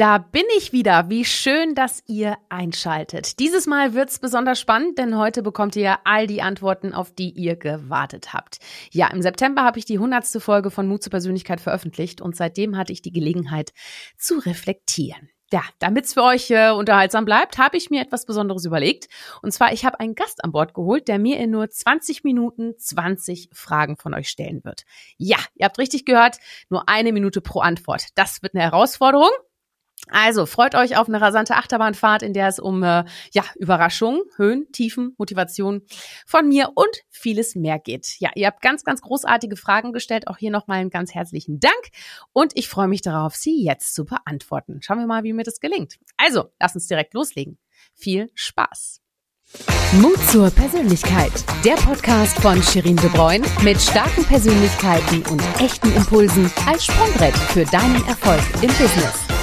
Da bin ich wieder. Wie schön, dass ihr einschaltet. Dieses Mal wird's besonders spannend, denn heute bekommt ihr all die Antworten, auf die ihr gewartet habt. Ja, im September habe ich die hundertste Folge von Mut zur Persönlichkeit veröffentlicht und seitdem hatte ich die Gelegenheit zu reflektieren. Ja, damit's für euch äh, unterhaltsam bleibt, habe ich mir etwas Besonderes überlegt. Und zwar, ich habe einen Gast an Bord geholt, der mir in nur 20 Minuten 20 Fragen von euch stellen wird. Ja, ihr habt richtig gehört, nur eine Minute pro Antwort. Das wird eine Herausforderung. Also freut euch auf eine rasante Achterbahnfahrt, in der es um äh, ja Überraschungen, Höhen, Tiefen, Motivation von mir und vieles mehr geht. Ja, ihr habt ganz, ganz großartige Fragen gestellt. Auch hier nochmal einen ganz herzlichen Dank und ich freue mich darauf, sie jetzt zu beantworten. Schauen wir mal, wie mir das gelingt. Also, lass uns direkt loslegen. Viel Spaß! Mut zur Persönlichkeit. Der Podcast von Shirin De Bruyne mit starken Persönlichkeiten und echten Impulsen als Sprungbrett für deinen Erfolg im Business.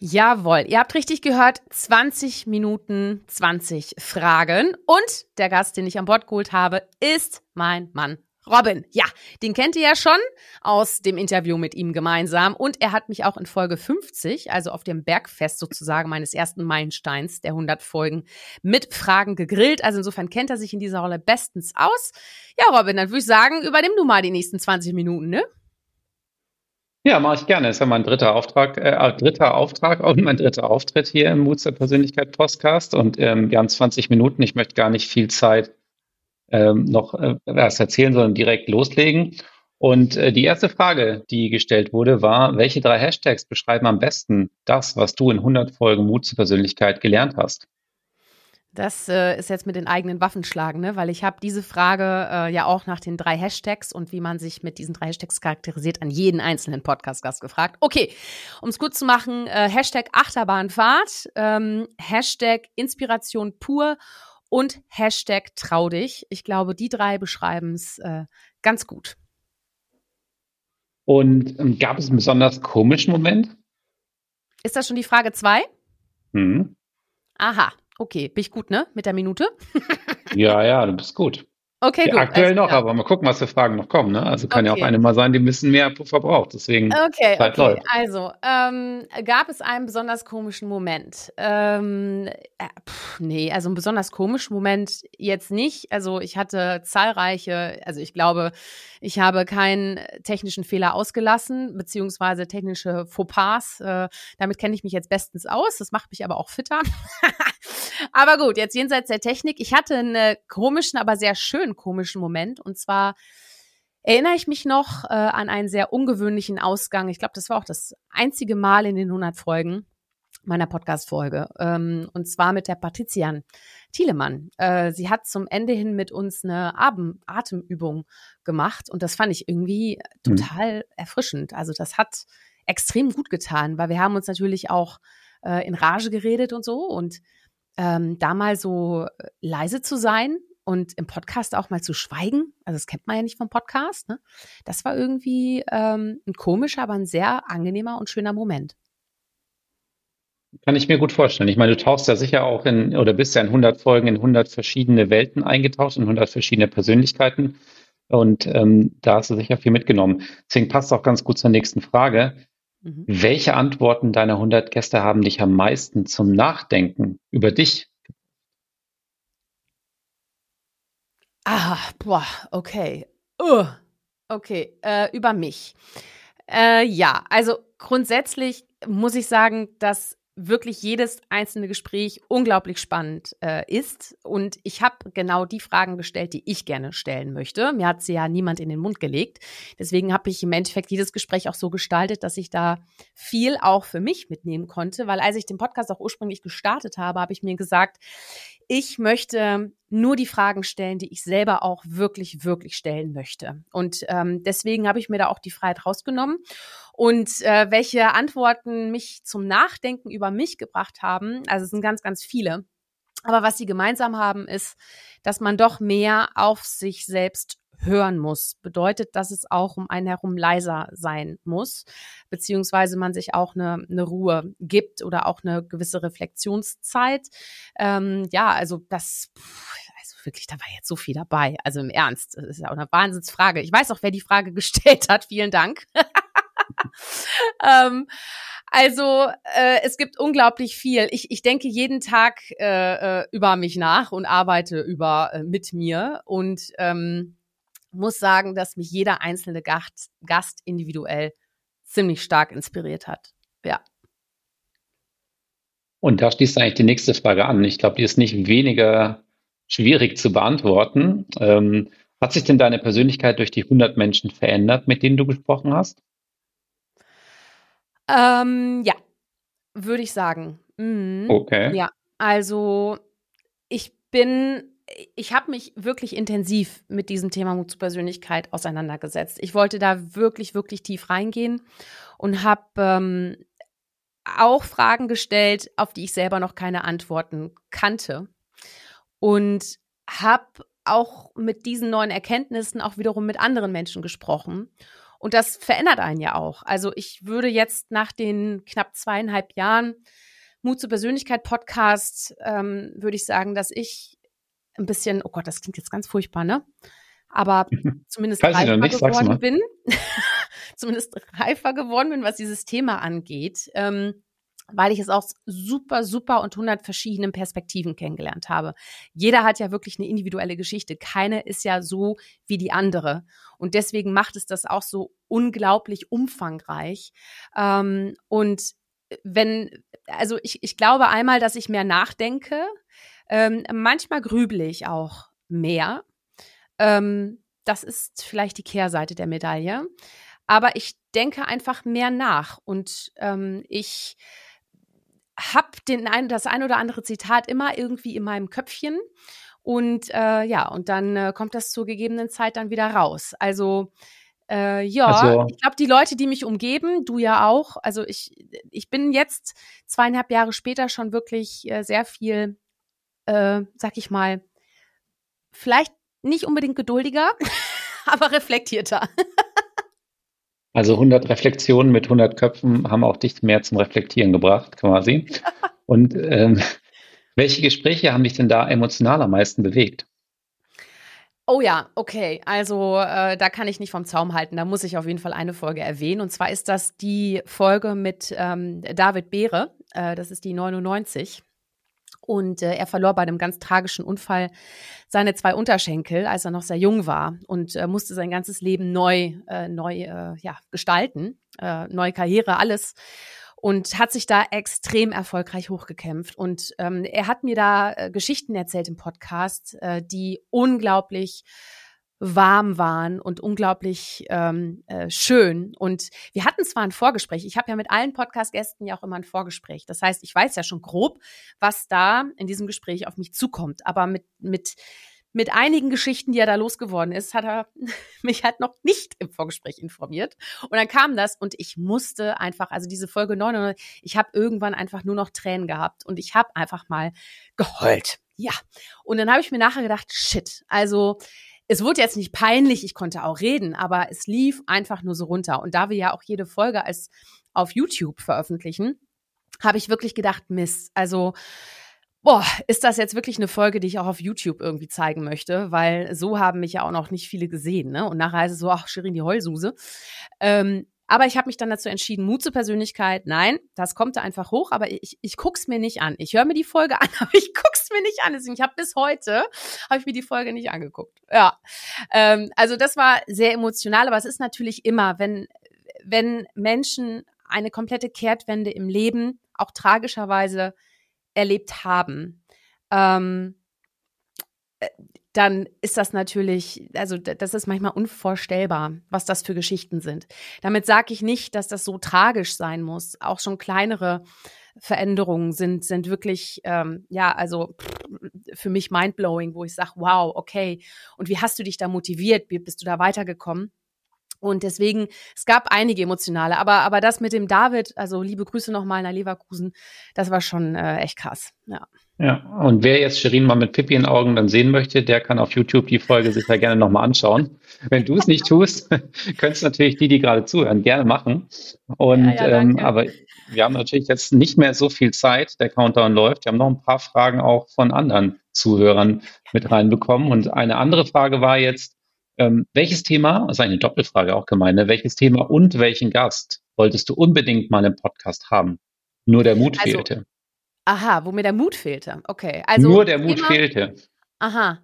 Jawohl, ihr habt richtig gehört, 20 Minuten 20 Fragen. Und der Gast, den ich an Bord geholt habe, ist mein Mann Robin. Ja, den kennt ihr ja schon aus dem Interview mit ihm gemeinsam. Und er hat mich auch in Folge 50, also auf dem Bergfest sozusagen meines ersten Meilensteins der 100 Folgen, mit Fragen gegrillt. Also insofern kennt er sich in dieser Rolle bestens aus. Ja, Robin, dann würde ich sagen, übernimm du mal die nächsten 20 Minuten, ne? Ja, mache ich gerne. Das ist ja mein dritter Auftrag, äh, dritter Auftrag und mein dritter Auftritt hier im Mut zur Persönlichkeit Podcast. Und ähm, wir haben 20 Minuten. Ich möchte gar nicht viel Zeit ähm, noch äh, was erzählen, sondern direkt loslegen. Und äh, die erste Frage, die gestellt wurde, war, welche drei Hashtags beschreiben am besten das, was du in 100 Folgen Mut zur Persönlichkeit gelernt hast? Das äh, ist jetzt mit den eigenen Waffen schlagen, ne? weil ich habe diese Frage äh, ja auch nach den drei Hashtags und wie man sich mit diesen drei Hashtags charakterisiert an jeden einzelnen Podcast-Gast gefragt. Okay, um es gut zu machen, äh, Hashtag Achterbahnfahrt, ähm, Hashtag Inspiration pur und Hashtag trau dich. Ich glaube, die drei beschreiben es äh, ganz gut. Und ähm, gab es einen besonders komischen Moment? Ist das schon die Frage zwei? Mhm. Aha, Okay, bin ich gut, ne? Mit der Minute? ja, ja, du bist gut. Okay, ja, gut. Aktuell noch, aber mal gucken, was für Fragen noch kommen. Ne? Also kann okay. ja auch eine mal sein, die ein bisschen mehr Puffer braucht. Deswegen okay, Zeit okay. läuft. Also, ähm, gab es einen besonders komischen Moment? Ähm, äh, pff, nee, also einen besonders komischen Moment jetzt nicht. Also ich hatte zahlreiche, also ich glaube, ich habe keinen technischen Fehler ausgelassen, beziehungsweise technische Fauxpas. Äh, damit kenne ich mich jetzt bestens aus. Das macht mich aber auch fitter. aber gut, jetzt jenseits der Technik. Ich hatte einen komischen, aber sehr schönen komischen Moment. Und zwar erinnere ich mich noch äh, an einen sehr ungewöhnlichen Ausgang. Ich glaube, das war auch das einzige Mal in den 100 Folgen meiner Podcast-Folge. Ähm, und zwar mit der Patrizian Thielemann. Äh, sie hat zum Ende hin mit uns eine Atem Atemübung gemacht und das fand ich irgendwie mhm. total erfrischend. Also das hat extrem gut getan, weil wir haben uns natürlich auch äh, in Rage geredet und so und ähm, da mal so äh, leise zu sein und im Podcast auch mal zu schweigen, also das kennt man ja nicht vom Podcast, ne? das war irgendwie ähm, ein komischer, aber ein sehr angenehmer und schöner Moment. Kann ich mir gut vorstellen. Ich meine, du tauchst ja sicher auch in, oder bist ja in 100 Folgen in 100 verschiedene Welten eingetaucht, in 100 verschiedene Persönlichkeiten. Und ähm, da hast du sicher viel mitgenommen. Deswegen passt auch ganz gut zur nächsten Frage. Mhm. Welche Antworten deiner 100 Gäste haben dich am meisten zum Nachdenken über dich? Ah, boah, okay. Uh, okay, äh, über mich. Äh, ja, also grundsätzlich muss ich sagen, dass wirklich jedes einzelne Gespräch unglaublich spannend äh, ist. Und ich habe genau die Fragen gestellt, die ich gerne stellen möchte. Mir hat sie ja niemand in den Mund gelegt. Deswegen habe ich im Endeffekt jedes Gespräch auch so gestaltet, dass ich da viel auch für mich mitnehmen konnte. Weil als ich den Podcast auch ursprünglich gestartet habe, habe ich mir gesagt, ich möchte nur die Fragen stellen, die ich selber auch wirklich, wirklich stellen möchte. Und ähm, deswegen habe ich mir da auch die Freiheit rausgenommen. Und äh, welche Antworten mich zum Nachdenken über mich gebracht haben, also es sind ganz, ganz viele. Aber was sie gemeinsam haben, ist, dass man doch mehr auf sich selbst hören muss. Bedeutet, dass es auch um einen herum leiser sein muss, beziehungsweise man sich auch eine, eine Ruhe gibt oder auch eine gewisse Reflexionszeit. Ähm, ja, also das, also wirklich, da war jetzt so viel dabei. Also im Ernst, das ist ja auch eine Wahnsinnsfrage. Ich weiß auch, wer die Frage gestellt hat. Vielen Dank. ähm, also äh, es gibt unglaublich viel. Ich, ich denke jeden Tag äh, äh, über mich nach und arbeite über äh, mit mir und ähm, muss sagen, dass mich jeder einzelne Gast, Gast individuell ziemlich stark inspiriert hat. Ja. Und da schließt eigentlich die nächste Frage an. Ich glaube, die ist nicht weniger schwierig zu beantworten. Ähm, hat sich denn deine Persönlichkeit durch die 100 Menschen verändert, mit denen du gesprochen hast? Ähm, ja, würde ich sagen. Mhm. Okay. Ja, also ich bin, ich habe mich wirklich intensiv mit diesem Thema Mut zur Persönlichkeit auseinandergesetzt. Ich wollte da wirklich, wirklich tief reingehen und habe ähm, auch Fragen gestellt, auf die ich selber noch keine Antworten kannte. Und habe auch mit diesen neuen Erkenntnissen auch wiederum mit anderen Menschen gesprochen. Und das verändert einen ja auch. Also ich würde jetzt nach den knapp zweieinhalb Jahren Mut zur Persönlichkeit Podcast, ähm, würde ich sagen, dass ich ein bisschen, oh Gott, das klingt jetzt ganz furchtbar, ne? Aber zumindest reifer nicht, geworden bin. zumindest reifer geworden bin, was dieses Thema angeht. Ähm, weil ich es aus super, super und hundert verschiedenen Perspektiven kennengelernt habe. Jeder hat ja wirklich eine individuelle Geschichte. Keine ist ja so wie die andere. Und deswegen macht es das auch so unglaublich umfangreich. Ähm, und wenn, also ich, ich glaube einmal, dass ich mehr nachdenke. Ähm, manchmal grüble ich auch mehr. Ähm, das ist vielleicht die Kehrseite der Medaille. Aber ich denke einfach mehr nach und ich habe den ein, das ein oder andere Zitat immer irgendwie in meinem Köpfchen. Und äh, ja, und dann äh, kommt das zur gegebenen Zeit dann wieder raus. Also äh, ja, also, ich glaube, die Leute, die mich umgeben, du ja auch. Also ich, ich bin jetzt zweieinhalb Jahre später schon wirklich äh, sehr viel, äh, sag ich mal, vielleicht nicht unbedingt geduldiger, aber reflektierter. Also 100 Reflexionen mit 100 Köpfen haben auch dich mehr zum Reflektieren gebracht, quasi. Und ähm, welche Gespräche haben dich denn da emotional am meisten bewegt? Oh ja, okay. Also äh, da kann ich nicht vom Zaum halten. Da muss ich auf jeden Fall eine Folge erwähnen. Und zwar ist das die Folge mit ähm, David Beere. Äh, das ist die 99. Und äh, er verlor bei einem ganz tragischen Unfall seine zwei Unterschenkel, als er noch sehr jung war und äh, musste sein ganzes Leben neu, äh, neu äh, ja, gestalten, äh, neue Karriere, alles. Und hat sich da extrem erfolgreich hochgekämpft. Und ähm, er hat mir da äh, Geschichten erzählt im Podcast, äh, die unglaublich warm waren und unglaublich ähm, äh, schön. Und wir hatten zwar ein Vorgespräch, ich habe ja mit allen Podcast-Gästen ja auch immer ein Vorgespräch. Das heißt, ich weiß ja schon grob, was da in diesem Gespräch auf mich zukommt. Aber mit, mit, mit einigen Geschichten, die er da losgeworden ist, hat er mich halt noch nicht im Vorgespräch informiert. Und dann kam das und ich musste einfach, also diese Folge 9, ich habe irgendwann einfach nur noch Tränen gehabt und ich habe einfach mal geheult. Ja. Und dann habe ich mir nachher gedacht, shit, also es wurde jetzt nicht peinlich, ich konnte auch reden, aber es lief einfach nur so runter. Und da wir ja auch jede Folge als auf YouTube veröffentlichen, habe ich wirklich gedacht, Mist, also boah, ist das jetzt wirklich eine Folge, die ich auch auf YouTube irgendwie zeigen möchte, weil so haben mich ja auch noch nicht viele gesehen, ne? Und nachher heißt es so, ach, Shirin, die Heulsuse. Ähm, aber ich habe mich dann dazu entschieden, Mut zur Persönlichkeit, nein, das kommt da einfach hoch, aber ich, ich guck's mir nicht an. Ich höre mir die Folge an, aber ich guck's mir nicht an. Deswegen, ich habe bis heute, habe ich mir die Folge nicht angeguckt. Ja, ähm, also das war sehr emotional, aber es ist natürlich immer, wenn, wenn Menschen eine komplette Kehrtwende im Leben auch tragischerweise erlebt haben, ähm, äh, dann ist das natürlich, also das ist manchmal unvorstellbar, was das für Geschichten sind. Damit sage ich nicht, dass das so tragisch sein muss. Auch schon kleinere Veränderungen sind, sind wirklich, ähm, ja, also für mich mindblowing, wo ich sage, wow, okay. Und wie hast du dich da motiviert? Wie bist du da weitergekommen? Und deswegen, es gab einige emotionale, aber, aber das mit dem David, also liebe Grüße nochmal nach Leverkusen, das war schon äh, echt krass, ja. Ja, und wer jetzt Shirin mal mit Pippi in Augen dann sehen möchte, der kann auf YouTube die Folge sich ja gerne nochmal anschauen. Wenn du es nicht tust, könntest natürlich die, die gerade zuhören, gerne machen. Und ja, ja, ähm, aber wir haben natürlich jetzt nicht mehr so viel Zeit, der Countdown läuft. Wir haben noch ein paar Fragen auch von anderen Zuhörern mit reinbekommen. Und eine andere Frage war jetzt, Ähm, welches Thema, das ist eine Doppelfrage auch gemeine, welches Thema und welchen Gast wolltest du unbedingt mal im Podcast haben? Nur der Mut also, fehlte. Aha, wo mir der Mut fehlte. Okay. Also Nur der Mut Thema, fehlte. Aha.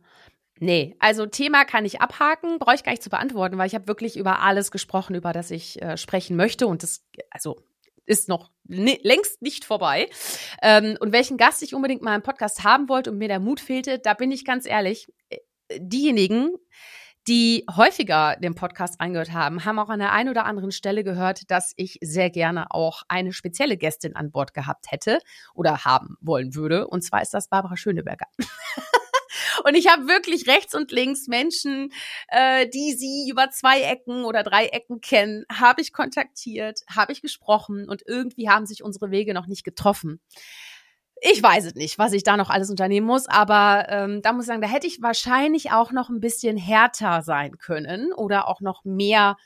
Nee, also Thema kann ich abhaken, brauche ich gar nicht zu beantworten, weil ich habe wirklich über alles gesprochen, über das ich äh, sprechen möchte. Und das, also ist noch ne, längst nicht vorbei. Ähm, und welchen Gast ich unbedingt mal im Podcast haben wollte und mir der Mut fehlte, da bin ich ganz ehrlich, äh, diejenigen, die häufiger den Podcast reingehört haben, haben auch an der einen oder anderen Stelle gehört, dass ich sehr gerne auch eine spezielle Gästin an Bord gehabt hätte oder haben wollen würde. Und zwar ist das Barbara Schöneberger. Und ich habe wirklich rechts und links Menschen, äh, die sie über zwei Ecken oder drei Ecken kennen, habe ich kontaktiert, habe ich gesprochen und irgendwie haben sich unsere Wege noch nicht getroffen ich weiß es nicht, was ich da noch alles unternehmen muss, aber ähm, da muss ich sagen, da hätte ich wahrscheinlich auch noch ein bisschen härter sein können oder auch noch mehr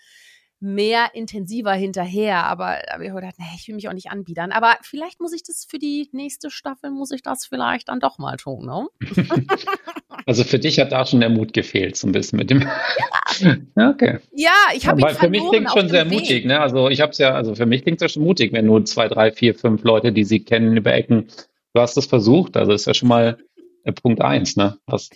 mehr intensiver hinterher, aber habe ich gedacht, nee, ich will mich auch nicht anbiedern. Aber vielleicht muss ich das für die nächste Staffel, muss ich das vielleicht dann doch mal tun, ne? Also für dich hat da schon der Mut gefehlt, so ein bisschen mit dem. Ja, okay. Ja, ich habe ihn Für mich klingt schon sehr Weg. mutig, ne? Also ich habe es ja, also für mich klingt es ja schon mutig, wenn nur zwei, drei, vier, fünf Leute, die sie kennen, über Ecken du hast es versucht, also ist ja schon mal äh, Punkt eins, ne? Was,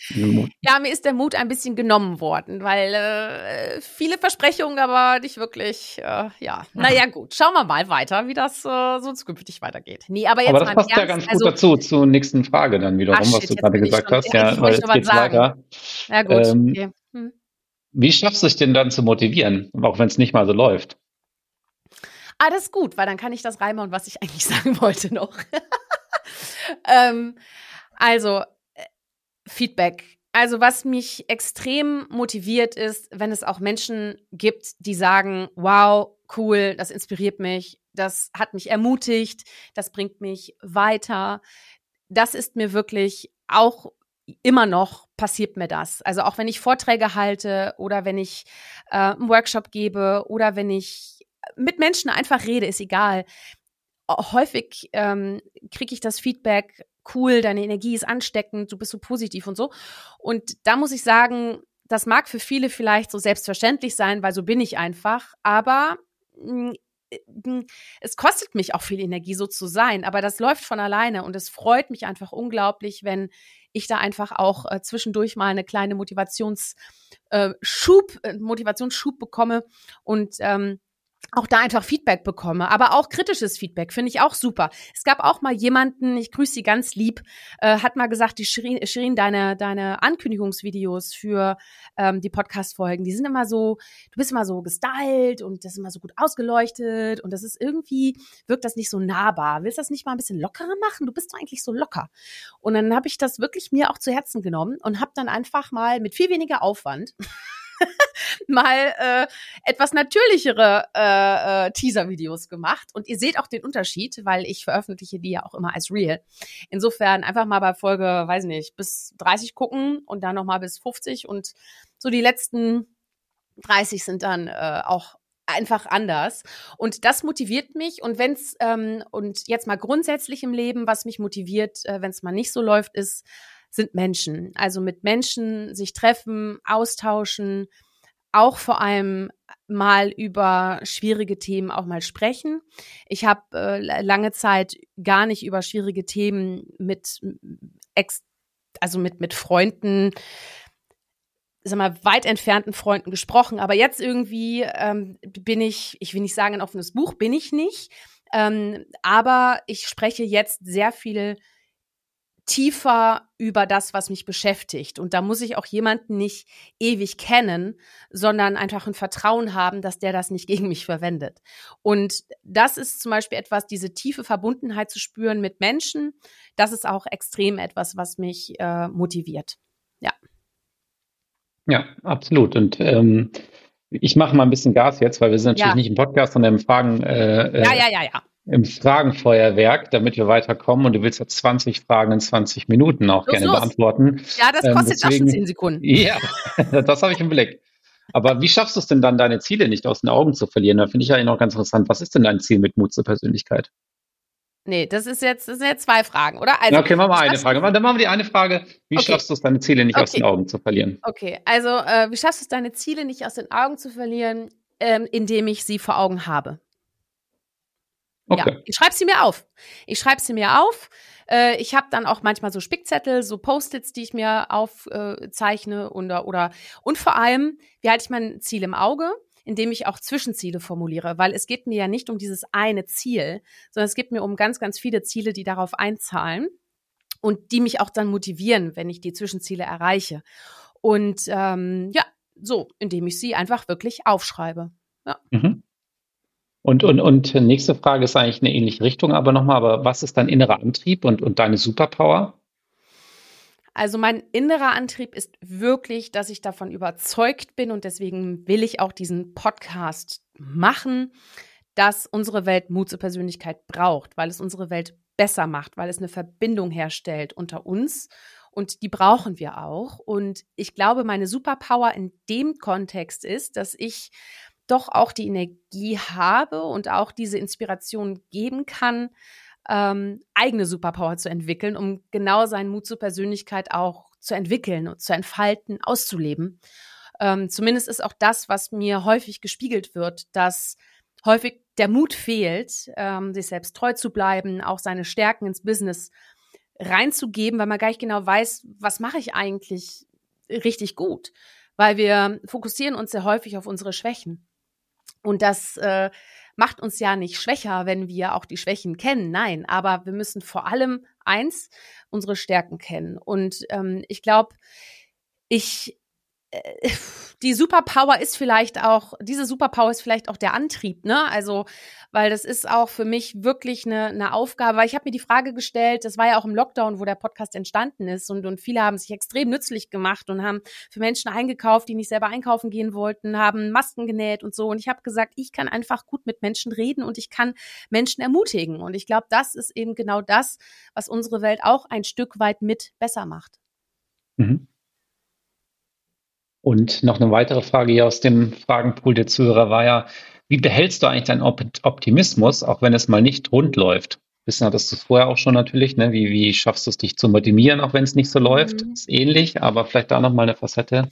ja, mir ist der Mut ein bisschen genommen worden, weil äh, viele Versprechungen, aber nicht wirklich, äh, ja. Naja, gut, schauen wir mal weiter, wie das äh, so zukünftig weitergeht. Nee, aber jetzt aber das passt Ernst, ja ganz gut also, dazu zur nächsten Frage dann wiederum, Ach, shit, was du gerade gesagt schon, hast. Ja, weil es geht weiter. Ja, gut. Ähm, okay. hm. Wie schaffst du es denn dann zu motivieren, auch wenn es nicht mal so läuft? Ah, das ist gut, weil dann kann ich das reinmachen, was ich eigentlich sagen wollte noch. ähm, also, äh, Feedback. Also, was mich extrem motiviert ist, wenn es auch Menschen gibt, die sagen, wow, cool, das inspiriert mich, das hat mich ermutigt, das bringt mich weiter. Das ist mir wirklich auch immer noch passiert mir das. Also auch wenn ich Vorträge halte oder wenn ich äh, einen Workshop gebe oder wenn ich mit Menschen einfach rede, ist egal häufig ähm, kriege ich das Feedback, cool, deine Energie ist ansteckend, du bist so positiv und so. Und da muss ich sagen, das mag für viele vielleicht so selbstverständlich sein, weil so bin ich einfach, aber mh, hm, es kostet mich auch viel Energie, so zu sein, aber das läuft von alleine und es freut mich einfach unglaublich, wenn ich da einfach auch äh, zwischendurch mal eine kleine Motivationsschub, äh, Motivationsschub bekomme. Und ähm, auch da einfach Feedback bekomme, aber auch kritisches Feedback finde ich auch super. Es gab auch mal jemanden, ich grüße sie ganz lieb, äh, hat mal gesagt, die Shirin, Shirin deine deine Ankündigungsvideos für ähm, die Podcast-Folgen, die sind immer so, du bist immer so gestylt und das ist immer so gut ausgeleuchtet und das ist irgendwie wirkt das nicht so nahbar. Willst du das nicht mal ein bisschen lockerer machen? Du bist doch eigentlich so locker. Und dann habe ich das wirklich mir auch zu Herzen genommen und habe dann einfach mal mit viel weniger Aufwand mal äh, etwas natürlichere äh, äh, Teaser-Videos gemacht. Und ihr seht auch den Unterschied, weil ich veröffentliche die ja auch immer als Real. Insofern einfach mal bei Folge, weiß nicht, bis 30 gucken und dann nochmal bis 50 und so die letzten 30 sind dann äh, auch einfach anders. Und das motiviert mich. Und wenn es, ähm, und jetzt mal grundsätzlich im Leben, was mich motiviert, äh, wenn es mal nicht so läuft, ist, sind Menschen. Also mit Menschen sich treffen, austauschen, auch vor allem mal über schwierige Themen auch mal sprechen. Ich habe äh, lange Zeit gar nicht über schwierige Themen mit ex also mit mit Freunden sag mal, weit entfernten Freunden gesprochen. Aber jetzt irgendwie ähm, bin ich, ich will nicht sagen, ein offenes Buch bin ich nicht. Ähm, aber ich spreche jetzt sehr viel tiefer über das, was mich beschäftigt. Und da muss ich auch jemanden nicht ewig kennen, sondern einfach ein Vertrauen haben, dass der das nicht gegen mich verwendet. Und das ist zum Beispiel etwas, diese tiefe Verbundenheit zu spüren mit Menschen, das ist auch extrem etwas, was mich äh, motiviert. Ja. Ja, absolut. Und ähm, ich mache mal ein bisschen Gas jetzt, weil wir sind natürlich ja. nicht im Podcast, sondern im Fragen. Äh, ja, ja, ja, ja im Fragenfeuerwerk, damit wir weiterkommen. Und du willst ja 20 Fragen in 20 Minuten auch los, gerne los. beantworten. Ja, das ähm, kostet ähm, deswegen, auch schon 10 Sekunden. Ja, das habe ich im Blick. Aber wie schaffst du es denn dann, deine Ziele nicht aus den Augen zu verlieren? Da finde ich ja noch ganz interessant. Was ist denn dein Ziel mit Mut zur Persönlichkeit? Nee, das ist jetzt, das sind jetzt zwei Fragen, oder? Also, okay, machen wir eine Frage. Dann machen wir die eine Frage. Wie okay. schaffst du es, deine Ziele nicht okay. aus den Augen zu verlieren? Okay, also äh, wie schaffst du es, deine Ziele nicht aus den Augen zu verlieren, ähm, indem ich sie vor Augen habe? Okay. Ja, ich schreibe sie mir auf. Ich schreibe sie mir auf. Äh, ich habe dann auch manchmal so Spickzettel, so Post-its, die ich mir aufzeichne äh, oder, oder und vor allem, wie halte ich mein Ziel im Auge? indem ich auch Zwischenziele formuliere, weil es geht mir ja nicht um dieses eine Ziel, sondern es geht mir um ganz, ganz viele Ziele, die darauf einzahlen und die mich auch dann motivieren, wenn ich die Zwischenziele erreiche. Und ähm, ja, so, indem ich sie einfach wirklich aufschreibe. Ja. Mhm. Und, und, und nächste Frage ist eigentlich eine ähnliche Richtung, aber nochmal, aber was ist dein innerer Antrieb und, und deine Superpower? Also mein innerer Antrieb ist wirklich, dass ich davon überzeugt bin und deswegen will ich auch diesen Podcast machen, dass unsere Welt Mut zur Persönlichkeit braucht, weil es unsere Welt besser macht, weil es eine Verbindung herstellt unter uns und die brauchen wir auch. Und ich glaube, meine Superpower in dem Kontext ist, dass ich doch auch die Energie habe und auch diese Inspiration geben kann, ähm, eigene Superpower zu entwickeln, um genau seinen Mut zur Persönlichkeit auch zu entwickeln und zu entfalten, auszuleben. Ähm, zumindest ist auch das, was mir häufig gespiegelt wird, dass häufig der Mut fehlt, ähm, sich selbst treu zu bleiben, auch seine Stärken ins Business reinzugeben, weil man gar nicht genau weiß, was mache ich eigentlich richtig gut. Weil wir fokussieren uns sehr häufig auf unsere Schwächen. Und das äh, macht uns ja nicht schwächer, wenn wir auch die Schwächen kennen. Nein, aber wir müssen vor allem eins, unsere Stärken kennen. Und ähm, ich glaube, ich die Superpower ist vielleicht auch, diese Superpower ist vielleicht auch der Antrieb, ne? Also, weil das ist auch für mich wirklich eine, eine Aufgabe, weil ich habe mir die Frage gestellt, das war ja auch im Lockdown, wo der Podcast entstanden ist und, und viele haben sich extrem nützlich gemacht und haben für Menschen eingekauft, die nicht selber einkaufen gehen wollten, haben Masken genäht und so. Und ich habe gesagt, ich kann einfach gut mit Menschen reden und ich kann Menschen ermutigen. Und ich glaube, das ist eben genau das, was unsere Welt auch ein Stück weit mit besser macht. Mhm. Und noch eine weitere Frage hier aus dem Fragenpool der Zuhörer war ja, wie behältst du eigentlich deinen Optimismus, auch wenn es mal nicht rund läuft? Wissen hattest du es vorher auch schon natürlich, ne? Wie, wie schaffst du es, dich zu motivieren, auch wenn es nicht so läuft? Mhm. Ist ähnlich, aber vielleicht da nochmal eine Facette.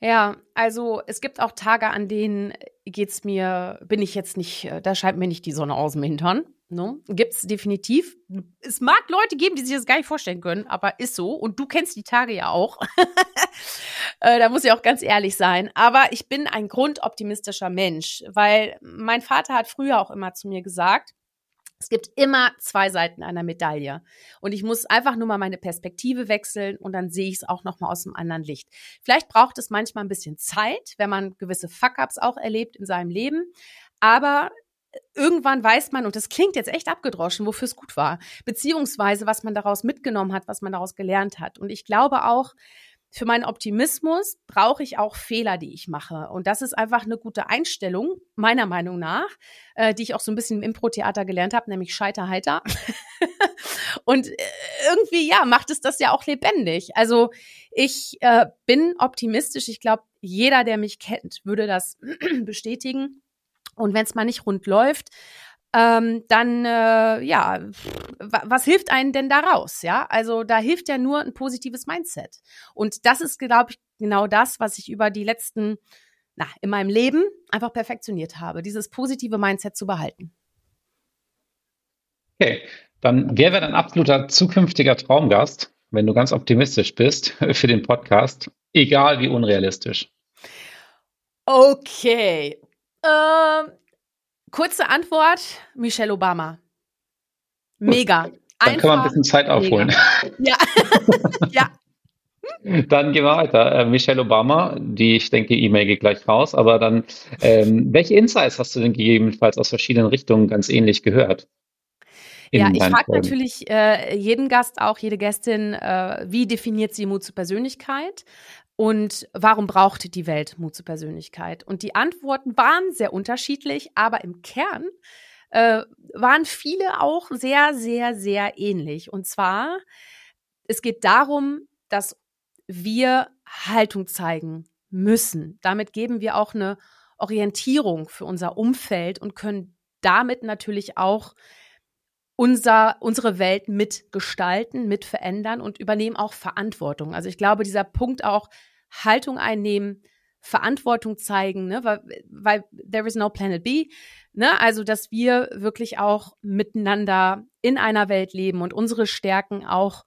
Ja, also es gibt auch Tage, an denen geht's mir, bin ich jetzt nicht, äh, da scheint mir nicht die Sonne aus dem Hintern. Ne? Gibt es definitiv. Es mag Leute geben, die sich das gar nicht vorstellen können, aber ist so. Und du kennst die Tage ja auch. äh, da muss ich auch ganz ehrlich sein. Aber ich bin ein grundoptimistischer Mensch, weil mein Vater hat früher auch immer zu mir gesagt, es gibt immer zwei Seiten einer Medaille. Und ich muss einfach nur mal meine Perspektive wechseln und dann sehe ich es auch nochmal aus einem anderen Licht. Vielleicht braucht es manchmal ein bisschen Zeit, wenn man gewisse Fuck-ups auch erlebt in seinem Leben. Aber irgendwann weiß man, und das klingt jetzt echt abgedroschen, wofür es gut war, beziehungsweise was man daraus mitgenommen hat, was man daraus gelernt hat. Und ich glaube auch, für meinen Optimismus brauche ich auch Fehler, die ich mache. Und das ist einfach eine gute Einstellung, meiner Meinung nach, äh, die ich auch so ein bisschen im Impro-Theater gelernt habe, nämlich Scheiterheiter. und äh, irgendwie, ja, macht es das ja auch lebendig. Also ich äh, bin optimistisch. Ich glaube, jeder, der mich kennt, würde das bestätigen. Und wenn es mal nicht rund läuft, ähm, dann äh, ja, was hilft einem denn daraus? Ja, also da hilft ja nur ein positives Mindset. Und das ist, glaube ich, genau das, was ich über die letzten, na, in meinem Leben einfach perfektioniert habe, dieses positive Mindset zu behalten. Okay, dann wer wäre dein absoluter zukünftiger Traumgast, wenn du ganz optimistisch bist für den Podcast, egal wie unrealistisch? Okay, ähm, kurze Antwort: Michelle Obama. Mega. Dann Einfach kann man ein bisschen Zeit aufholen. Ja. ja. Dann gehen wir weiter. Äh, Michelle Obama, die, ich denke, E-Mail geht gleich raus, aber dann, ähm, welche Insights hast du denn gegebenenfalls aus verschiedenen Richtungen ganz ähnlich gehört? Ja, ich frage natürlich äh, jeden Gast auch, jede Gästin, äh, wie definiert sie Mut zur Persönlichkeit? Und warum braucht die Welt Mut zur Persönlichkeit? Und die Antworten waren sehr unterschiedlich, aber im Kern äh, waren viele auch sehr, sehr, sehr ähnlich. Und zwar, es geht darum, dass wir Haltung zeigen müssen. Damit geben wir auch eine Orientierung für unser Umfeld und können damit natürlich auch unser, unsere Welt mitgestalten, mitverändern und übernehmen auch Verantwortung. Also ich glaube, dieser Punkt auch Haltung einnehmen, Verantwortung zeigen, ne, weil, weil there is no planet B, ne, also dass wir wirklich auch miteinander in einer Welt leben und unsere Stärken auch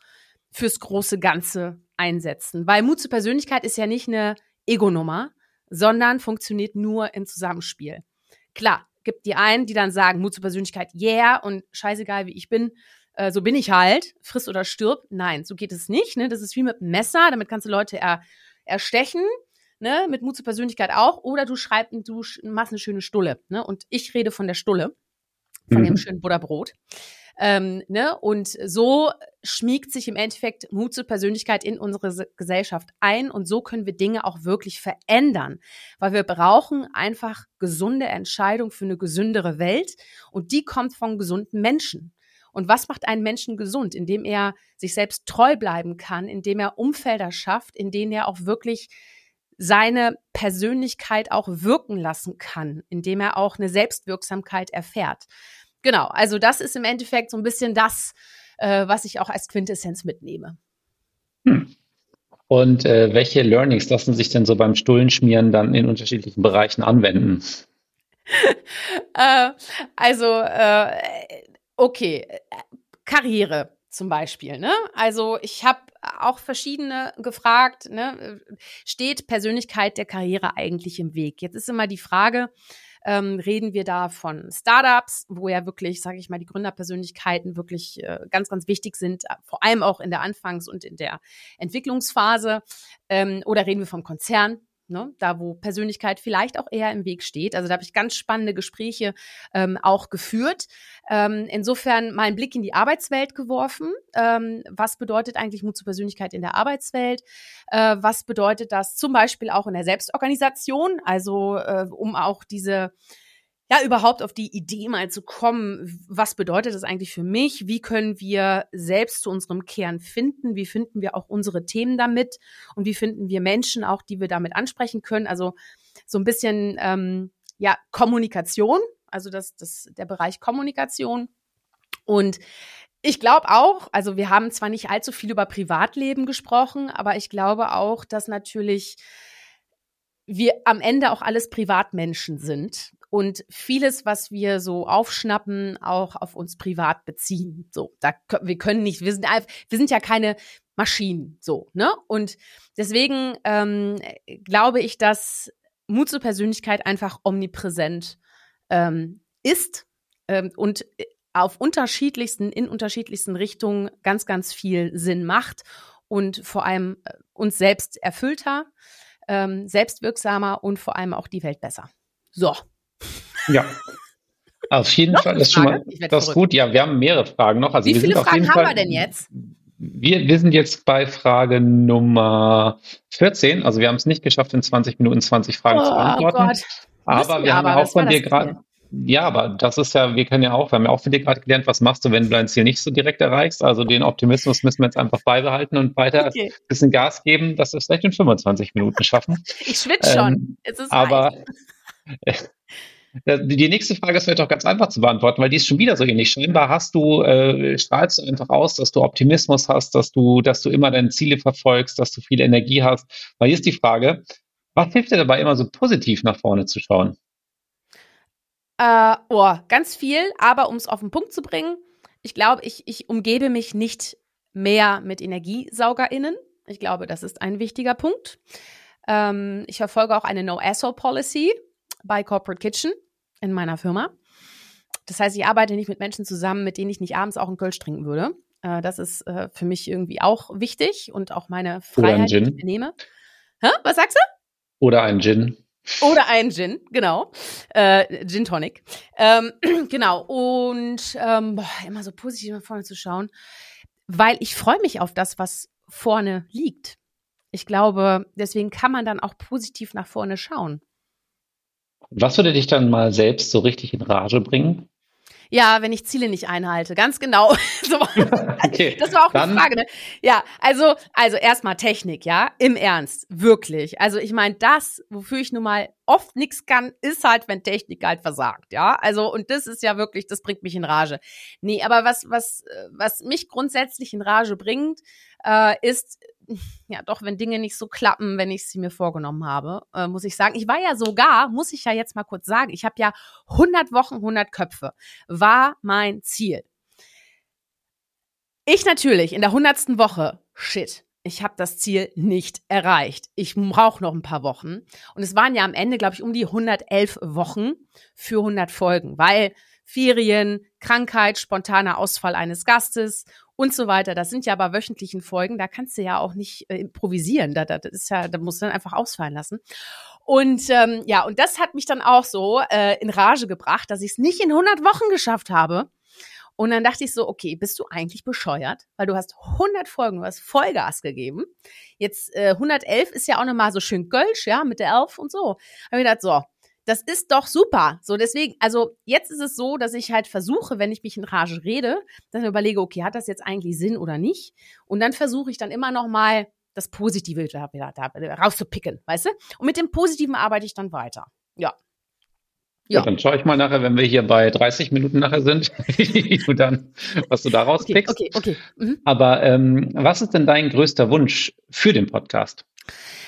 fürs große Ganze einsetzen. Weil Mut zur Persönlichkeit ist ja nicht eine Ego-Nummer, sondern funktioniert nur im Zusammenspiel. Klar, gibt die einen, die dann sagen, Mut zur Persönlichkeit, yeah, und scheißegal wie ich bin, äh, so bin ich halt, friss oder stirb. Nein, so geht es nicht. Ne? Das ist wie mit einem Messer, damit kannst du Leute er, erstechen, ne? mit Mut zur Persönlichkeit auch. Oder du schreibst, du machst eine schöne Stulle. Ne? Und ich rede von der Stulle, von mhm. dem schönen Butterbrot. Ähm, ne? Und so schmiegt sich im Endeffekt Mut zur Persönlichkeit in unsere Gesellschaft ein und so können wir Dinge auch wirklich verändern, weil wir brauchen einfach gesunde Entscheidungen für eine gesündere Welt und die kommt von gesunden Menschen. Und was macht einen Menschen gesund? Indem er sich selbst treu bleiben kann, indem er Umfelder schafft, in denen er auch wirklich seine Persönlichkeit auch wirken lassen kann, indem er auch eine Selbstwirksamkeit erfährt. Genau, also das ist im Endeffekt so ein bisschen das, äh, was ich auch als Quintessenz mitnehme. Hm. Und äh, welche Learnings lassen sich denn so beim Stullenschmieren dann in unterschiedlichen Bereichen anwenden? äh, also, äh, okay, Karriere zum Beispiel. Ne? Also ich habe auch verschiedene gefragt, ne? steht Persönlichkeit der Karriere eigentlich im Weg? Jetzt ist immer die Frage, ähm, reden wir da von Startups, wo ja wirklich, sage ich mal, die Gründerpersönlichkeiten wirklich äh, ganz, ganz wichtig sind, äh, vor allem auch in der Anfangs- und in der Entwicklungsphase. Ähm, oder reden wir vom Konzern, Ne, da wo Persönlichkeit vielleicht auch eher im Weg steht. Also da habe ich ganz spannende Gespräche ähm, auch geführt. Ähm, insofern mal einen Blick in die Arbeitswelt geworfen. Ähm, was bedeutet eigentlich Mut zur Persönlichkeit in der Arbeitswelt? Äh, was bedeutet das zum Beispiel auch in der Selbstorganisation? Also äh, um auch diese ja, überhaupt auf die Idee mal zu kommen, was bedeutet das eigentlich für mich? Wie können wir selbst zu unserem Kern finden? Wie finden wir auch unsere Themen damit? Und wie finden wir Menschen auch, die wir damit ansprechen können? Also so ein bisschen, ähm, ja, Kommunikation, also das, das, der Bereich Kommunikation. Und ich glaube auch, also wir haben zwar nicht allzu viel über Privatleben gesprochen, aber ich glaube auch, dass natürlich wir am Ende auch alles Privatmenschen sind und vieles, was wir so aufschnappen, auch auf uns privat beziehen. So, da wir können nicht, wir sind wir sind ja keine Maschinen, so ne? Und deswegen ähm, glaube ich, dass Mut zur Persönlichkeit einfach omnipräsent ähm, ist ähm, und auf unterschiedlichsten, in unterschiedlichsten Richtungen ganz, ganz viel Sinn macht und vor allem äh, uns selbst erfüllter, ähm, selbstwirksamer und vor allem auch die Welt besser. So. Ja. Auf jeden Fall, das ist schon mal das ist gut. Ja, wir haben mehrere Fragen noch. Also Wie viele Fragen haben Fall, wir denn jetzt? Wir, wir sind jetzt bei Frage Nummer 14. Also wir haben es nicht geschafft, in 20 Minuten 20 Fragen oh, zu beantworten. Oh Gott. Aber wir, wir haben aber, auch von dir gerade. Ja, aber das ist ja, wir können ja auch, wir haben ja auch von dir gerade gelernt, was machst du, wenn du dein Ziel nicht so direkt erreichst. Also den Optimismus müssen wir jetzt einfach beibehalten und weiter okay. ein bisschen Gas geben, dass wir es vielleicht in 25 Minuten schaffen. Ich schwitze schon. Ähm, es ist aber Die nächste Frage ist vielleicht auch ganz einfach zu beantworten, weil die ist schon wieder so ähnlich. Scheinbar hast du, äh, strahlst du einfach aus, dass du Optimismus hast, dass du, dass du immer deine Ziele verfolgst, dass du viel Energie hast. Weil hier ist die Frage, was hilft dir dabei, immer so positiv nach vorne zu schauen? Äh, oh, ganz viel, aber um es auf den Punkt zu bringen, ich glaube, ich, ich umgebe mich nicht mehr mit EnergiesaugerInnen. Ich glaube, das ist ein wichtiger Punkt. Ähm, ich verfolge auch eine No-Asshole-Policy bei Corporate Kitchen in meiner Firma. Das heißt, ich arbeite nicht mit Menschen zusammen, mit denen ich nicht abends auch einen Kölsch trinken würde. Äh, das ist äh, für mich irgendwie auch wichtig und auch meine Freiheit, die ich nehme. Hä? Was sagst du? Oder ein Gin. Oder ein Gin, genau. Äh, Gin Tonic. Ähm, genau. Und ähm, boah, immer so positiv nach vorne zu schauen, weil ich freue mich auf das, was vorne liegt. Ich glaube, deswegen kann man dann auch positiv nach vorne schauen. Was würde dich dann mal selbst so richtig in Rage bringen? Ja, wenn ich Ziele nicht einhalte, ganz genau. so. okay, das war auch eine Frage. Ne? Ja, also also erstmal Technik, ja, im Ernst, wirklich. Also ich meine, das, wofür ich nun mal oft nichts kann, ist halt, wenn Technik halt versagt, ja. Also, und das ist ja wirklich, das bringt mich in Rage. Nee, aber was, was, was mich grundsätzlich in Rage bringt, äh, ist, ja, doch, wenn Dinge nicht so klappen, wenn ich sie mir vorgenommen habe, äh, muss ich sagen. Ich war ja sogar, muss ich ja jetzt mal kurz sagen, ich habe ja 100 Wochen, 100 Köpfe, war mein Ziel. Ich natürlich in der 100. Woche, shit, ich habe das Ziel nicht erreicht. Ich brauche noch ein paar Wochen. Und es waren ja am Ende, glaube ich, um die 111 Wochen für 100 Folgen, weil Ferien, Krankheit, spontaner Ausfall eines Gastes und so weiter. Das sind ja aber wöchentlichen Folgen, da kannst du ja auch nicht äh, improvisieren. Da, da, das ist ja, da musst du dann einfach ausfallen lassen. Und ähm, ja, und das hat mich dann auch so äh, in Rage gebracht, dass ich es nicht in 100 Wochen geschafft habe. Und dann dachte ich so, okay, bist du eigentlich bescheuert? Weil du hast 100 Folgen, du hast Vollgas gegeben. Jetzt äh, 111 ist ja auch nochmal so schön Gölsch, ja, mit der Elf und so. Habe ich gedacht, so, das ist doch super. So, deswegen, also jetzt ist es so, dass ich halt versuche, wenn ich mich in Rage rede, dann überlege, okay, hat das jetzt eigentlich Sinn oder nicht? Und dann versuche ich dann immer nochmal das Positive da, da, da rauszupicken, weißt du? Und mit dem Positiven arbeite ich dann weiter. Ja. Ja. ja. dann schaue ich mal nachher, wenn wir hier bei 30 Minuten nachher sind, und dann, was du da rauspickst. Okay, okay, okay. Mhm. Aber ähm, was ist denn dein größter Wunsch für den Podcast?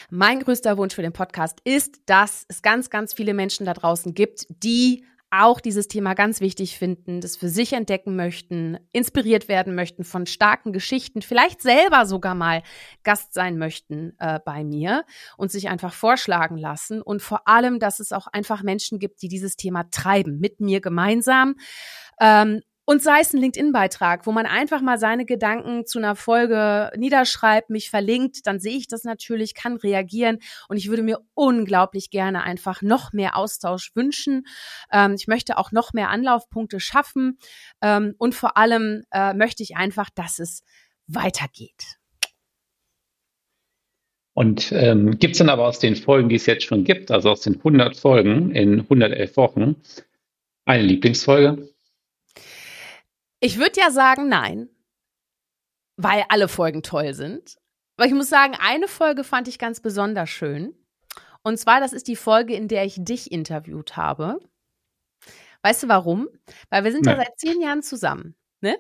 Mein größter Wunsch für den Podcast ist, dass es ganz, ganz viele Menschen da draußen gibt, die auch dieses Thema ganz wichtig finden, das für sich entdecken möchten, inspiriert werden möchten von starken Geschichten, vielleicht selber sogar mal Gast sein möchten äh, bei mir und sich einfach vorschlagen lassen. Und vor allem, dass es auch einfach Menschen gibt, die dieses Thema treiben, mit mir gemeinsam. Ähm, und sei es ein LinkedIn-Beitrag, wo man einfach mal seine Gedanken zu einer Folge niederschreibt, mich verlinkt, dann sehe ich das natürlich, kann reagieren und ich würde mir unglaublich gerne einfach noch mehr Austausch wünschen. Ähm, ich möchte auch noch mehr Anlaufpunkte schaffen ähm, und vor allem äh, möchte ich einfach, dass es weitergeht. Und ähm, gibt es dann aber aus den Folgen, die es jetzt schon gibt, also aus den 100 Folgen in 111 Wochen, eine Lieblingsfolge? Ich würde ja sagen, nein, weil alle Folgen toll sind. Aber ich muss sagen, eine Folge fand ich ganz besonders schön. Und zwar, das ist die Folge, in der ich dich interviewt habe. Weißt du warum? Weil wir sind ja seit zehn Jahren zusammen. Ne?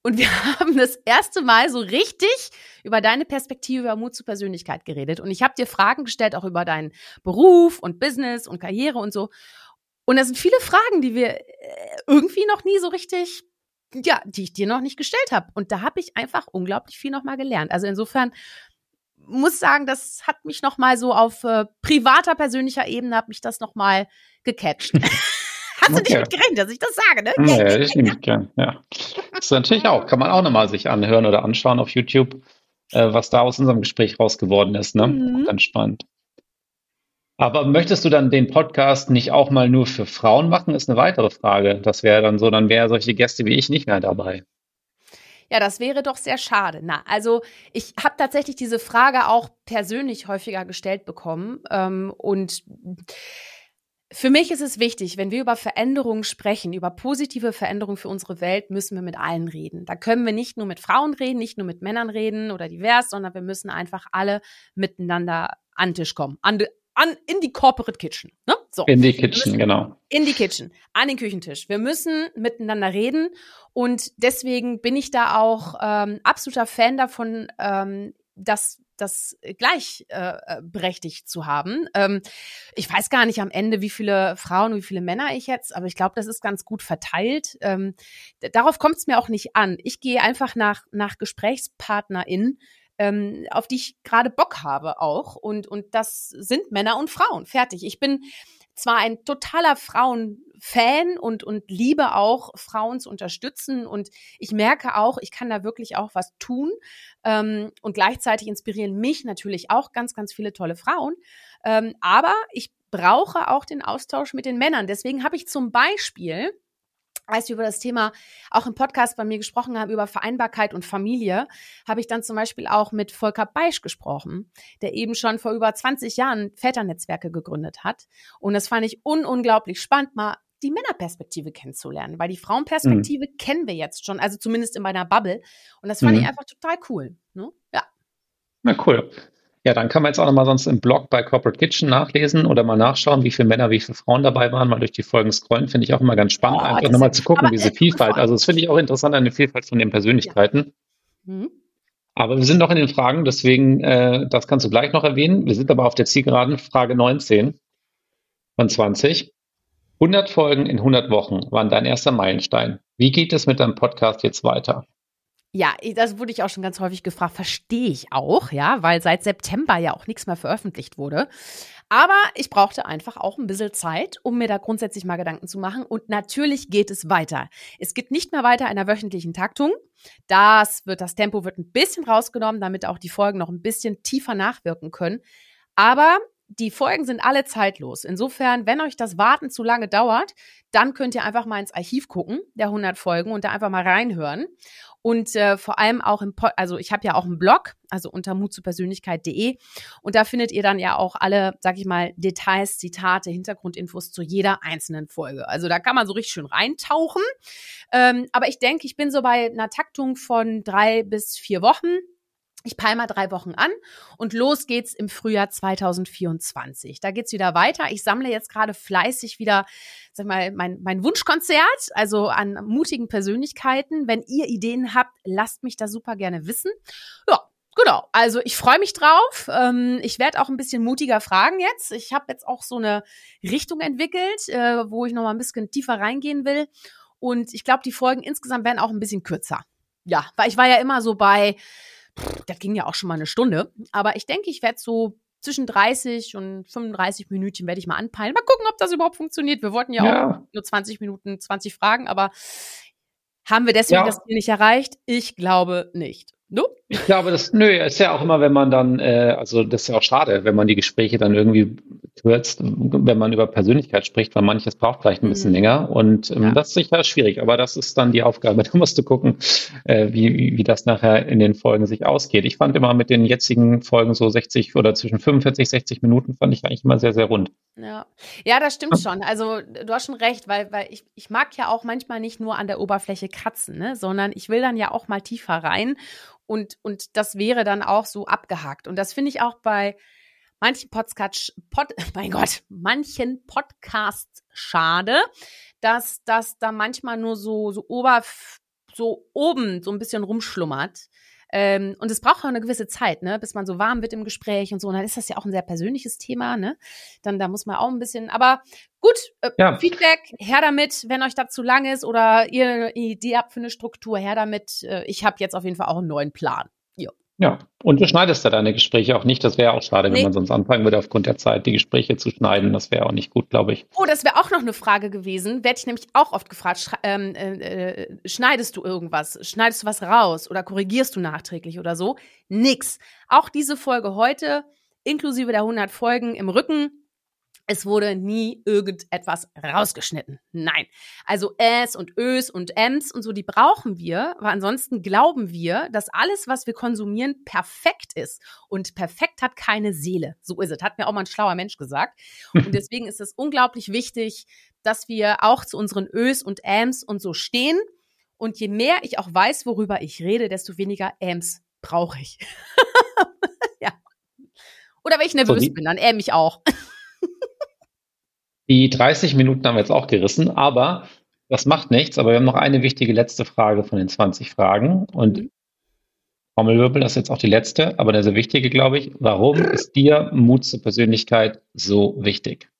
Und wir haben das erste Mal so richtig über deine Perspektive, über Mut zur Persönlichkeit geredet. Und ich habe dir Fragen gestellt, auch über deinen Beruf und Business und Karriere und so. Und das sind viele Fragen, die wir äh, irgendwie noch nie so richtig ja, die ich dir noch nicht gestellt habe. Und da habe ich einfach unglaublich viel nochmal gelernt. Also insofern muss sagen, das hat mich nochmal so auf äh, privater, persönlicher Ebene, hat mich das nochmal gecatcht. Hast okay. du nicht mitgerechnet, dass ich das sage, ne? Ja, ich nehme gern, ja. Das ist natürlich auch, kann man auch nochmal sich anhören oder anschauen auf YouTube, äh, was da aus unserem Gespräch rausgeworden ist, ne? Mhm. Ganz spannend. Aber möchtest du dann den Podcast nicht auch mal nur für Frauen machen, ist eine weitere Frage. Das wäre dann so, dann wären solche Gäste wie ich nicht mehr dabei. Ja, das wäre doch sehr schade. Na, also ich habe tatsächlich diese Frage auch persönlich häufiger gestellt bekommen. Ähm, und für mich ist es wichtig, wenn wir über Veränderungen sprechen, über positive Veränderungen für unsere Welt, müssen wir mit allen reden. Da können wir nicht nur mit Frauen reden, nicht nur mit Männern reden oder divers, sondern wir müssen einfach alle miteinander an den Tisch kommen, an, an, in die Corporate Kitchen. Ne? So. In die Kitchen, genau. In die Kitchen, an den Küchentisch. Wir müssen miteinander reden und deswegen bin ich da auch ähm, absoluter Fan davon, ähm, das das gleichberechtigt äh, zu haben. Ähm, ich weiß gar nicht am Ende, wie viele Frauen und wie viele Männer ich jetzt, aber ich glaube, das ist ganz gut verteilt. Ähm, darauf kommt es mir auch nicht an. Ich gehe einfach nach, nach GesprächspartnerInnen, ähm, auf die ich gerade Bock habe auch. Und, und das sind Männer und Frauen. Fertig. Ich bin zwar ein totaler Frauenfan und, und liebe auch, Frauen zu unterstützen. Und ich merke auch, ich kann da wirklich auch was tun. Ähm, und gleichzeitig inspirieren mich natürlich auch ganz, ganz viele tolle Frauen. Ähm, aber ich brauche auch den Austausch mit den Männern. Deswegen habe ich zum Beispiel als wir über das Thema auch im Podcast bei mir gesprochen haben, über Vereinbarkeit und Familie, habe ich dann zum Beispiel auch mit Volker Beisch gesprochen, der eben schon vor über 20 Jahren Väternetzwerke gegründet hat. Und das fand ich un unglaublich spannend, mal die Männerperspektive kennenzulernen, weil die Frauenperspektive mhm. kennen wir jetzt schon, also zumindest in meiner Bubble. Und das fand mhm. ich einfach total cool. Ne? Ja. Na cool. Ja, dann kann man jetzt auch nochmal sonst im Blog bei Corporate Kitchen nachlesen oder mal nachschauen, wie viele Männer, wie viele Frauen dabei waren, mal durch die Folgen scrollen, finde ich auch immer ganz spannend, oh, einfach nochmal zu gucken, diese Vielfalt. Also das finde ich auch interessant, eine Vielfalt von den Persönlichkeiten. Ja. Mhm. Aber wir sind noch in den Fragen, deswegen, äh, das kannst du gleich noch erwähnen. Wir sind aber auf der Zielgeraden, Frage 19 von 20. 100 Folgen in 100 Wochen waren dein erster Meilenstein. Wie geht es mit deinem Podcast jetzt weiter? Ja, das wurde ich auch schon ganz häufig gefragt. Verstehe ich auch, ja, weil seit September ja auch nichts mehr veröffentlicht wurde. Aber ich brauchte einfach auch ein bisschen Zeit, um mir da grundsätzlich mal Gedanken zu machen. Und natürlich geht es weiter. Es geht nicht mehr weiter in der wöchentlichen Taktung. Das wird, das Tempo wird ein bisschen rausgenommen, damit auch die Folgen noch ein bisschen tiefer nachwirken können. Aber die Folgen sind alle zeitlos. Insofern, wenn euch das Warten zu lange dauert, dann könnt ihr einfach mal ins Archiv gucken, der 100 Folgen, und da einfach mal reinhören. Und äh, vor allem auch im, po also ich habe ja auch einen Blog, also unter mutzupersönlichkeit.de. Und da findet ihr dann ja auch alle, sag ich mal, Details, Zitate, Hintergrundinfos zu jeder einzelnen Folge. Also da kann man so richtig schön reintauchen. Ähm, aber ich denke, ich bin so bei einer Taktung von drei bis vier Wochen ich peile mal drei Wochen an und los geht's im Frühjahr 2024. Da geht's wieder weiter. Ich sammle jetzt gerade fleißig wieder, sag mal, mein, mein Wunschkonzert, also an mutigen Persönlichkeiten. Wenn ihr Ideen habt, lasst mich da super gerne wissen. Ja, Genau, also ich freue mich drauf. Ähm, ich werde auch ein bisschen mutiger fragen jetzt. Ich habe jetzt auch so eine Richtung entwickelt, äh, wo ich noch mal ein bisschen tiefer reingehen will. Und ich glaube, die Folgen insgesamt werden auch ein bisschen kürzer. Ja, weil ich war ja immer so bei das ging ja auch schon mal eine Stunde. Aber ich denke, ich werde so zwischen 30 und 35 Minuten werde ich mal anpeilen. Mal gucken, ob das überhaupt funktioniert. Wir wollten ja, ja. auch nur 20 Minuten, 20 Fragen, aber haben wir deswegen ja. das Ziel nicht erreicht? Ich glaube nicht. Du? Ich glaube, das, nö, ist ja auch immer, wenn man dann, äh, also das ist ja auch schade, wenn man die Gespräche dann irgendwie kürzt, wenn man über Persönlichkeit spricht, weil manches braucht vielleicht ein bisschen mhm. länger und ähm, ja. das ist sicher schwierig, aber das ist dann die Aufgabe, da musst du gucken, äh, wie, wie das nachher in den Folgen sich ausgeht. Ich fand immer mit den jetzigen Folgen so 60 oder zwischen 45, 60 Minuten fand ich eigentlich immer sehr, sehr rund. Ja, ja das stimmt schon. Also du hast schon recht, weil, weil ich, ich mag ja auch manchmal nicht nur an der Oberfläche kratzen, ne, sondern ich will dann ja auch mal tiefer rein und, und das wäre dann auch so abgehakt. Und das finde ich auch bei manchen Podcasts, Pod, mein Gott, manchen Podcasts schade, dass das da manchmal nur so, so ober, so oben so ein bisschen rumschlummert. Ähm, und es braucht auch eine gewisse Zeit, ne, bis man so warm wird im Gespräch und so. Und dann ist das ja auch ein sehr persönliches Thema, ne? Dann da muss man auch ein bisschen, aber gut, äh, ja. Feedback, her damit, wenn euch das zu lang ist oder ihr eine Idee habt für eine Struktur, her damit. Äh, ich habe jetzt auf jeden Fall auch einen neuen Plan. Ja, und du schneidest ja deine Gespräche auch nicht. Das wäre auch schade, nee. wenn man sonst anfangen würde, aufgrund der Zeit die Gespräche zu schneiden. Das wäre auch nicht gut, glaube ich. Oh, das wäre auch noch eine Frage gewesen. Werde ich nämlich auch oft gefragt. Ähm, äh, äh, schneidest du irgendwas? Schneidest du was raus? Oder korrigierst du nachträglich oder so? Nix. Auch diese Folge heute, inklusive der 100 Folgen im Rücken, es wurde nie irgendetwas rausgeschnitten. Nein. Also S und Ös und Ms und so, die brauchen wir, weil ansonsten glauben wir, dass alles, was wir konsumieren, perfekt ist. Und perfekt hat keine Seele. So ist es. Hat mir auch mal ein schlauer Mensch gesagt. Und deswegen ist es unglaublich wichtig, dass wir auch zu unseren Ös und Ms und so stehen. Und je mehr ich auch weiß, worüber ich rede, desto weniger Ms brauche ich. ja. Oder wenn ich nervös so bin, dann ähm ich auch. Die 30 Minuten haben wir jetzt auch gerissen, aber das macht nichts. Aber wir haben noch eine wichtige letzte Frage von den 20 Fragen. Und mhm. Trommelwirbel, das ist jetzt auch die letzte, aber der sehr wichtige, glaube ich. Warum ist dir Mut zur Persönlichkeit so wichtig?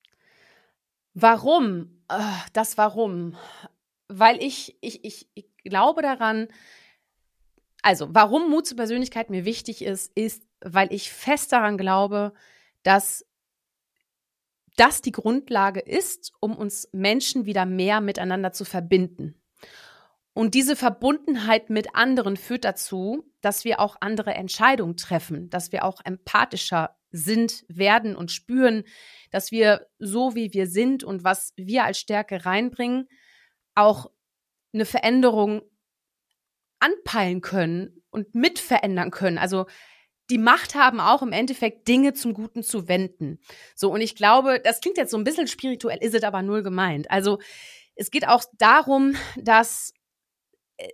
Warum? Äh, das Warum? Weil ich, ich, ich, ich glaube daran, also warum Mut zur Persönlichkeit mir wichtig ist, ist, weil ich fest daran glaube, dass das die Grundlage ist, um uns Menschen wieder mehr miteinander zu verbinden. Und diese Verbundenheit mit anderen führt dazu, dass wir auch andere Entscheidungen treffen, dass wir auch empathischer sind, werden und spüren, dass wir so wie wir sind und was wir als Stärke reinbringen, auch eine Veränderung anpeilen können und mitverändern können. Also die Macht haben, auch im Endeffekt Dinge zum Guten zu wenden. So, und ich glaube, das klingt jetzt so ein bisschen spirituell, ist es aber null gemeint. Also, es geht auch darum, dass äh,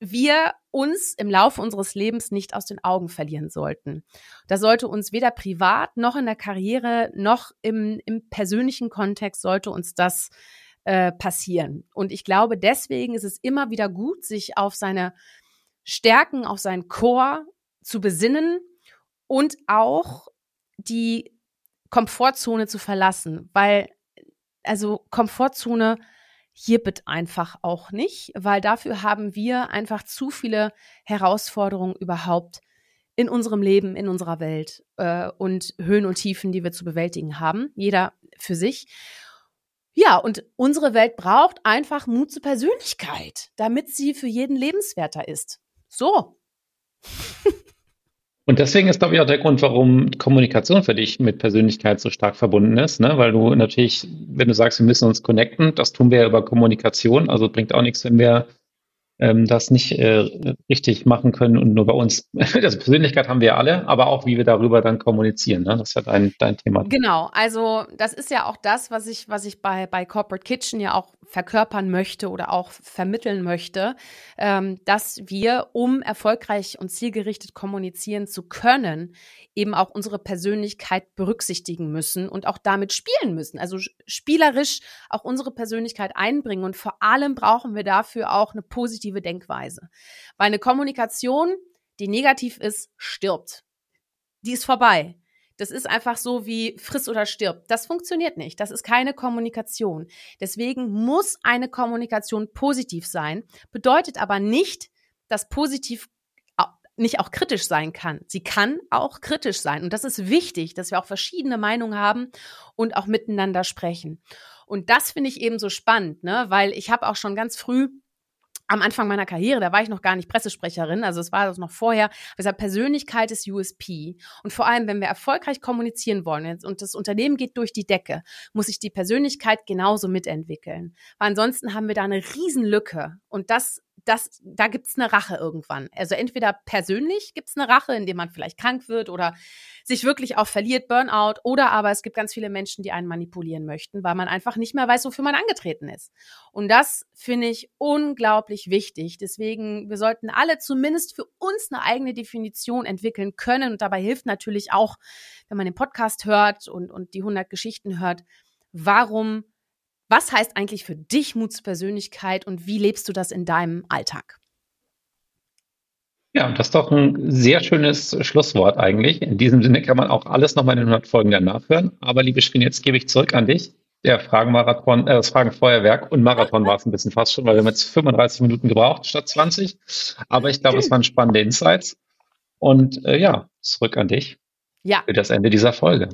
wir uns im Laufe unseres Lebens nicht aus den Augen verlieren sollten. Das sollte uns weder privat noch in der Karriere noch im, im persönlichen Kontext sollte uns das äh, passieren. Und ich glaube, deswegen ist es immer wieder gut, sich auf seine Stärken, auf seinen Chor zu besinnen und auch die Komfortzone zu verlassen, weil also Komfortzone hier bitte einfach auch nicht, weil dafür haben wir einfach zu viele Herausforderungen überhaupt in unserem Leben, in unserer Welt äh, und Höhen und Tiefen, die wir zu bewältigen haben, jeder für sich. Ja, und unsere Welt braucht einfach Mut zur Persönlichkeit, damit sie für jeden lebenswerter ist. So. Und deswegen ist, glaube ich, auch der Grund, warum Kommunikation für dich mit Persönlichkeit so stark verbunden ist, ne? Weil du natürlich, wenn du sagst, wir müssen uns connecten, das tun wir ja über Kommunikation, also bringt auch nichts, wenn wir ähm, das nicht äh, richtig machen können und nur bei uns. Also Persönlichkeit haben wir alle, aber auch wie wir darüber dann kommunizieren. Ne? Das ist ja dein, dein Thema. Genau, also das ist ja auch das, was ich, was ich bei, bei Corporate Kitchen ja auch verkörpern möchte oder auch vermitteln möchte, ähm, dass wir, um erfolgreich und zielgerichtet kommunizieren zu können, eben auch unsere Persönlichkeit berücksichtigen müssen und auch damit spielen müssen. Also spielerisch auch unsere Persönlichkeit einbringen. Und vor allem brauchen wir dafür auch eine positive Denkweise. Weil eine Kommunikation, die negativ ist, stirbt. Die ist vorbei. Das ist einfach so wie friss oder stirb. Das funktioniert nicht. Das ist keine Kommunikation. Deswegen muss eine Kommunikation positiv sein, bedeutet aber nicht, dass positiv nicht auch kritisch sein kann. Sie kann auch kritisch sein. Und das ist wichtig, dass wir auch verschiedene Meinungen haben und auch miteinander sprechen. Und das finde ich eben so spannend, ne? weil ich habe auch schon ganz früh am Anfang meiner Karriere, da war ich noch gar nicht Pressesprecherin, also es war das noch vorher, gesagt, Persönlichkeit ist USP. Und vor allem, wenn wir erfolgreich kommunizieren wollen und das Unternehmen geht durch die Decke, muss sich die Persönlichkeit genauso mitentwickeln. Weil ansonsten haben wir da eine Riesenlücke. Und das das, da gibt's eine Rache irgendwann. Also entweder persönlich gibt's eine Rache, indem man vielleicht krank wird oder sich wirklich auch verliert, Burnout, oder aber es gibt ganz viele Menschen, die einen manipulieren möchten, weil man einfach nicht mehr weiß, wofür man angetreten ist. Und das finde ich unglaublich wichtig. Deswegen, wir sollten alle zumindest für uns eine eigene Definition entwickeln können. Und dabei hilft natürlich auch, wenn man den Podcast hört und, und die 100 Geschichten hört, warum was heißt eigentlich für dich Mutspersönlichkeit und wie lebst du das in deinem Alltag? Ja, das ist doch ein sehr schönes Schlusswort eigentlich. In diesem Sinne kann man auch alles nochmal in den 100 Folgen danach hören. Aber liebe Schrin, jetzt gebe ich zurück an dich. Der Fragenmarathon, äh, das Fragenfeuerwerk und Marathon war es ein bisschen fast schon, weil wir haben jetzt 35 Minuten gebraucht statt 20. Aber ich glaube, es waren spannende Insights. Und äh, ja, zurück an dich ja. für das Ende dieser Folge.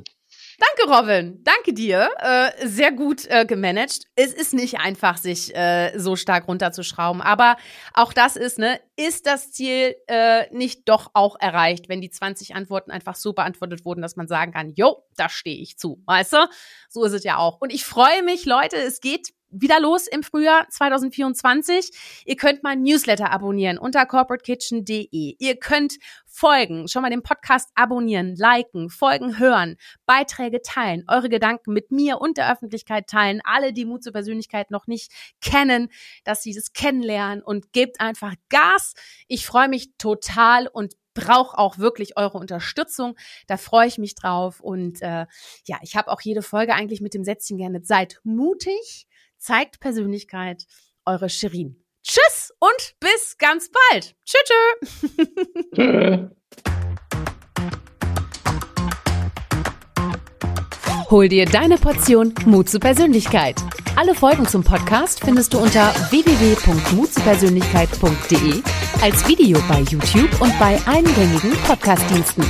Danke, Robin. Danke dir. Äh, sehr gut äh, gemanagt. Es ist nicht einfach, sich äh, so stark runterzuschrauben. Aber auch das ist, ne, ist das Ziel äh, nicht doch auch erreicht, wenn die 20 Antworten einfach so beantwortet wurden, dass man sagen kann, jo, da stehe ich zu. Weißt du? So ist es ja auch. Und ich freue mich, Leute, es geht wieder los im Frühjahr 2024. Ihr könnt mein Newsletter abonnieren unter corporatekitchen.de. Ihr könnt folgen, schon mal den Podcast abonnieren, liken, folgen, hören, Beiträge teilen, eure Gedanken mit mir und der Öffentlichkeit teilen. Alle, die Mut zur Persönlichkeit noch nicht kennen, dass sie das kennenlernen und gebt einfach Gas. Ich freue mich total und brauche auch wirklich eure Unterstützung. Da freue ich mich drauf. Und äh, ja, ich habe auch jede Folge eigentlich mit dem Sätzchen gerne. Seid mutig, zeigt Persönlichkeit, eure Shirin. Tschüss und bis ganz bald. Tschüss. tschö. Hol dir deine Portion Mut zur Persönlichkeit. Alle Folgen zum Podcast findest du unter www.mutzupersönlichkeit.de als Video bei YouTube und bei eingängigen Podcastdiensten.